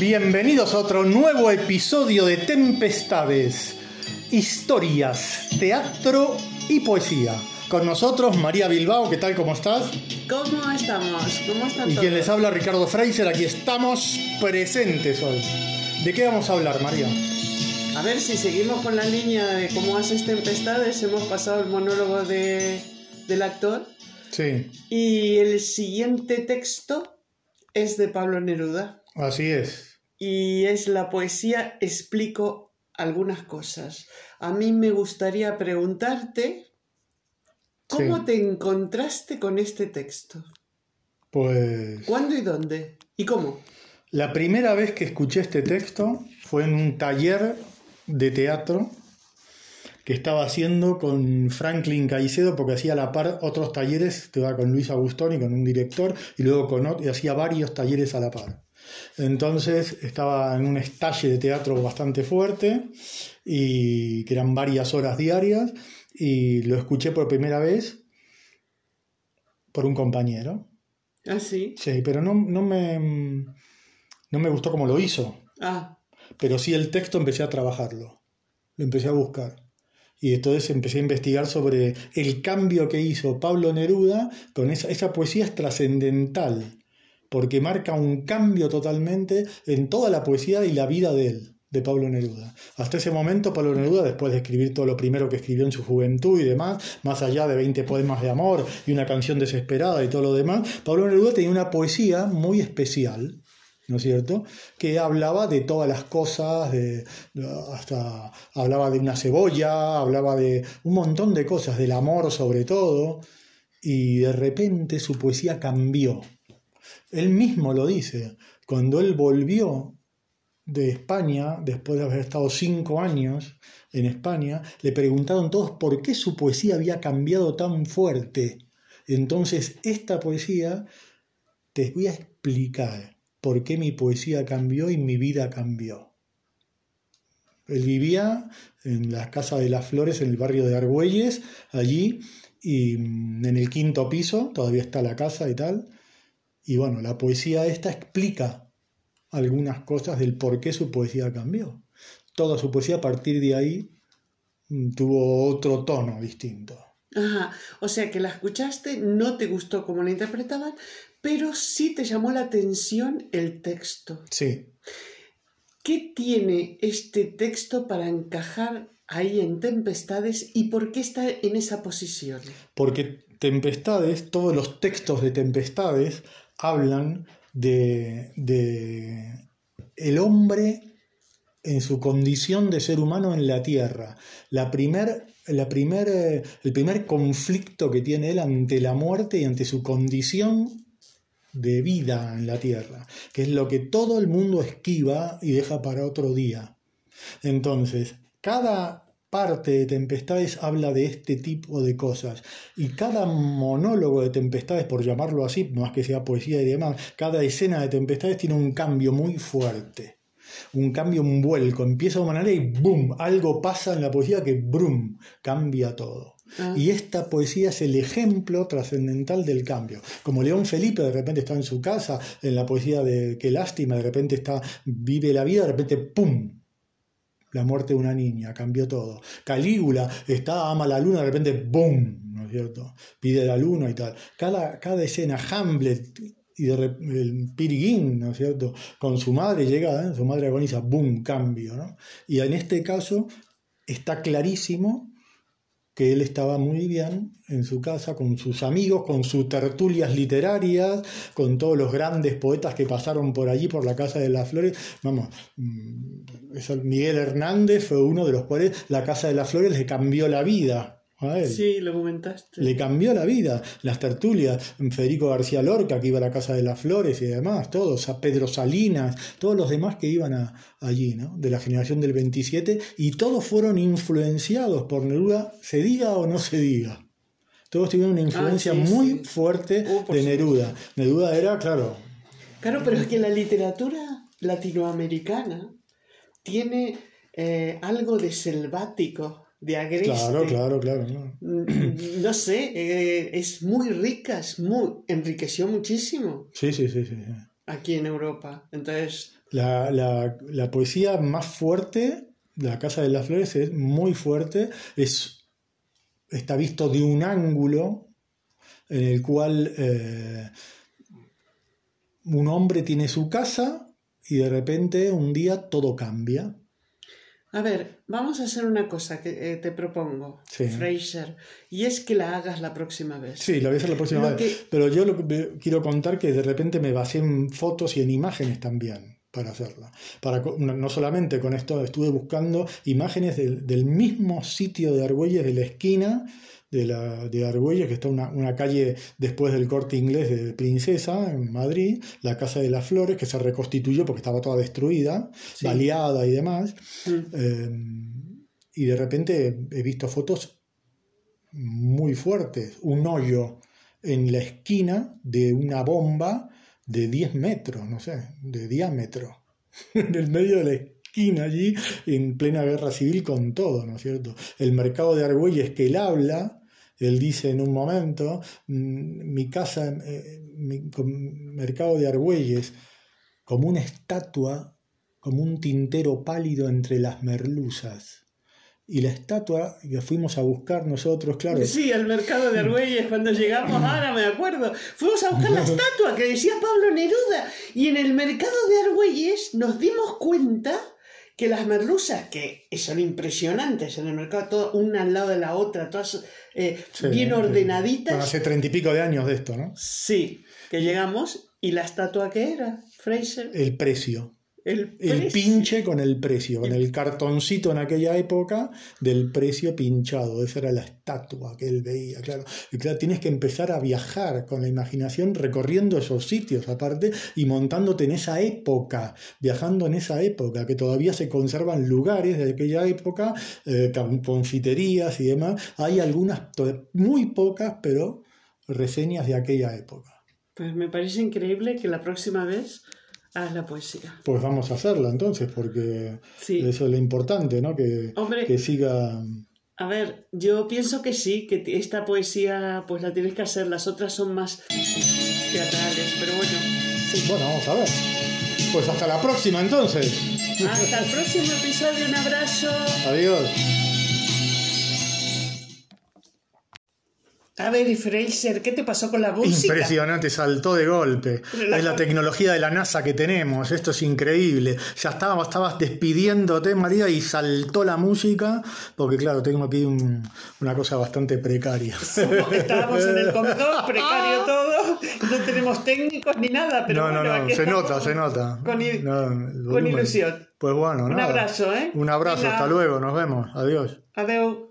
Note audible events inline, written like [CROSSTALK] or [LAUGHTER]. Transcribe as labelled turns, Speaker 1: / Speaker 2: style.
Speaker 1: Bienvenidos a otro nuevo episodio de Tempestades, historias, teatro y poesía. Con nosotros María Bilbao, ¿qué tal? ¿Cómo estás?
Speaker 2: ¿Cómo estamos? ¿Cómo están
Speaker 1: Y
Speaker 2: todos?
Speaker 1: quien les habla Ricardo Fraser, aquí estamos presentes hoy. ¿De qué vamos a hablar, María?
Speaker 2: A ver si seguimos con la línea de cómo haces tempestades. Hemos pasado el monólogo de, del actor.
Speaker 1: Sí,
Speaker 2: Y el siguiente texto es de Pablo Neruda.
Speaker 1: así es.
Speaker 2: Y es la poesía Explico algunas cosas. A mí me gustaría preguntarte, ¿cómo
Speaker 1: Sí.
Speaker 2: te encontraste con este texto?
Speaker 1: Pues
Speaker 2: ¿Cuándo y dónde? ¿Y cómo?
Speaker 1: la primera vez que escuché este texto fue en un taller de teatro que estaba haciendo con Franklin Caicedo, porque hacía a la par otros talleres, estaba con Luis Agustoni, con un director, y luego con otro, y hacía varios talleres a la par. Entonces estaba en un estalle de teatro bastante fuerte, y que eran varias horas diarias, y lo escuché por primera vez por un compañero.
Speaker 2: ¿Ah, sí?
Speaker 1: Sí, pero no, no, me, no me gustó cómo lo hizo.
Speaker 2: Ah,
Speaker 1: Pero sí el texto empecé a trabajarlo. Lo empecé a buscar. Y entonces empecé a investigar sobre el cambio que hizo Pablo Neruda con esa, esa poesía es trascendental, porque marca un cambio totalmente en toda la poesía y la vida de él, de Pablo Neruda. Hasta ese momento Pablo Neruda, después de escribir todo lo primero que escribió en su juventud y demás, más allá de 20 poemas de amor y una canción desesperada y todo lo demás, Pablo Neruda tenía una poesía muy especial, ¿no es cierto? Que hablaba de todas las cosas, hasta hablaba de una cebolla, hablaba de un montón de cosas, del amor sobre todo, y de repente su poesía cambió. Él mismo lo dice, cuando él volvió de España, después de haber estado cinco años en España, le preguntaron todos por qué su poesía había cambiado tan fuerte. Entonces, esta poesía, te voy a explicar por qué mi poesía cambió y mi vida cambió. Él vivía en la Casa de las Flores, en el barrio de Argüelles, allí, y en el quinto piso, todavía está la casa y tal. Y bueno, la poesía esta explica algunas cosas del por qué su poesía cambió. Toda su poesía a partir de ahí mm, tuvo otro tono distinto.
Speaker 2: Ajá, o sea que la escuchaste, no te gustó cómo la interpretaban, pero sí te llamó la atención el texto.
Speaker 1: Sí,
Speaker 2: ¿Qué tiene este texto para encajar ahí en Tempestades y por qué está en esa posición?
Speaker 1: porque Tempestades, todos los textos de Tempestades hablan de, de el hombre en su condición de ser humano en la tierra. La primer, la primer, el primer conflicto que tiene él ante la muerte y ante su condición de vida en la tierra, que es lo que todo el mundo esquiva y deja para otro día. Entonces, cada parte de Tempestades habla de este tipo de cosas y cada monólogo de Tempestades, por llamarlo así, más que sea poesía y demás, cada escena de Tempestades tiene un cambio muy fuerte. Un cambio, un vuelco, empieza de una manera y ¡boom! Algo pasa en la poesía que ¡brum! cambia todo.
Speaker 2: Ah.
Speaker 1: Y esta poesía es el ejemplo trascendental del cambio. Como León Felipe de repente está en su casa, en la poesía de Qué lástima, de repente está, vive la vida, de repente ¡pum! La muerte de una niña, cambió todo. Calígula está, ama la luna, de repente ¡boom! ¿No es cierto? Pide la luna y tal. Cada, cada escena, Hamlet y de el Piriguín, ¿no es cierto? Con su madre llega, ¿eh? su madre agoniza, ¡boom! Cambio, ¿no? Y en este caso está clarísimo que él estaba muy bien en su casa con sus amigos, con sus tertulias literarias, con todos los grandes poetas que pasaron por allí, por la Casa de las Flores. Vamos, mm, Miguel Hernández fue uno de los cuales la Casa de las Flores le cambió la vida a él.
Speaker 2: Sí, lo comentaste.
Speaker 1: Le cambió la vida, las tertulias, Federico García Lorca, que iba a la Casa de las Flores y demás, todos, a Pedro Salinas, todos los demás que iban a- allí, ¿no? de la generación del 27, y todos fueron influenciados por Neruda, se diga o no se diga. Todos tuvieron una influencia
Speaker 2: Ah, sí,
Speaker 1: muy
Speaker 2: sí.
Speaker 1: fuerte
Speaker 2: Uh,
Speaker 1: de. Neruda. Neruda era, claro,
Speaker 2: Claro, pero es que la literatura latinoamericana tiene eh, algo de selvático, de agreste.
Speaker 1: claro, claro, claro. ¿no?
Speaker 2: Mm, No sé, eh, es muy rica, es muy, enriqueció muchísimo
Speaker 1: Sí, sí, sí, sí. sí.
Speaker 2: aquí en Europa. Entonces,
Speaker 1: La, la- la poesía más fuerte, La Casa de las Flores, es muy fuerte, es, está visto de un ángulo en el cual eh, un hombre tiene su casa y de repente un día todo cambia.
Speaker 2: A ver, vamos a hacer una cosa que eh, te propongo,
Speaker 1: Sí.
Speaker 2: Fraser, y es que la hagas la próxima vez.
Speaker 1: Sí, lo voy a hacer la próxima
Speaker 2: Lo
Speaker 1: vez.
Speaker 2: que-
Speaker 1: Pero yo lo que quiero contar que de repente me basé en fotos y en imágenes también para hacerla. Para, no solamente con esto, estuve buscando imágenes del, del mismo sitio de Argüelles, de la esquina de, la, de Argüelles, que está una, una calle después del corte inglés de Princesa, en Madrid, la Casa de las Flores, que se reconstituyó porque estaba toda destruida,
Speaker 2: Sí.
Speaker 1: baleada y demás.
Speaker 2: Mm.
Speaker 1: Eh, y de repente he visto fotos muy fuertes. Un hoyo en la esquina de una bomba de 10 metros, no sé, de diámetro. [LAUGHS] en el medio de la esquina allí, en plena guerra civil con todo, ¿no es cierto? El mercado de Argüelles que él habla, él dice en un momento, mm, mi casa, eh, mi mercado de Argüelles, como una estatua, como un tintero pálido entre las merluzas. Y la estatua que fuimos a buscar nosotros, claro,
Speaker 2: Sí, al mercado de Argüelles cuando llegamos, ahora me acuerdo. Fuimos a buscar la [LAUGHS] estatua que decía Pablo Neruda. Y en el mercado de Argüelles nos dimos cuenta que las merluzas, que son impresionantes en el mercado, todo, una al lado de la otra, todas eh,
Speaker 1: Sí,
Speaker 2: bien ordenaditas.
Speaker 1: bueno, hace treinta y pico de años de esto, ¿no?
Speaker 2: Sí, que llegamos y la estatua que era, Fraser,
Speaker 1: El precio.
Speaker 2: El,
Speaker 1: El pinche con el precio, con el cartoncito en aquella época del precio pinchado. Esa era la estatua que él veía, claro. Y claro, tienes que empezar a viajar con la imaginación recorriendo esos sitios aparte y montándote en esa época, viajando en esa época, que todavía se conservan lugares de aquella época, eh, confiterías y demás. Hay algunas, muy pocas, pero reseñas de aquella época.
Speaker 2: Pues me parece increíble que la próxima vez hagas la poesía.
Speaker 1: Pues vamos a hacerla entonces, porque
Speaker 2: Sí.
Speaker 1: eso es lo importante, ¿no? Que,
Speaker 2: Hombre,
Speaker 1: que siga.
Speaker 2: A ver, yo pienso que sí, que esta poesía pues la tienes que hacer, las otras son más teatrales, pero bueno. sí.
Speaker 1: Bueno, vamos a ver. Pues hasta la próxima entonces.
Speaker 2: Hasta el próximo episodio, un abrazo.
Speaker 1: Adiós.
Speaker 2: A ver, y Fraser, ¿qué te pasó con la música?
Speaker 1: Impresionante, saltó de golpe.
Speaker 2: La-
Speaker 1: Es la tecnología de la NASA que tenemos, esto es increíble. Ya estabas, estabas despidiéndote, María, y saltó la música, porque claro, tengo aquí un- una cosa bastante precaria.
Speaker 2: Somos- Estábamos en el comedor, [LAUGHS] precario todo, no tenemos técnicos ni nada, pero
Speaker 1: no, no,
Speaker 2: bueno,
Speaker 1: no, se nota, se nota.
Speaker 2: Con,
Speaker 1: No,
Speaker 2: ilusión.
Speaker 1: Pues bueno,
Speaker 2: Un
Speaker 1: nada.
Speaker 2: abrazo, ¿eh?
Speaker 1: Un abrazo, hasta luego, nos vemos. Adiós.
Speaker 2: Adeu.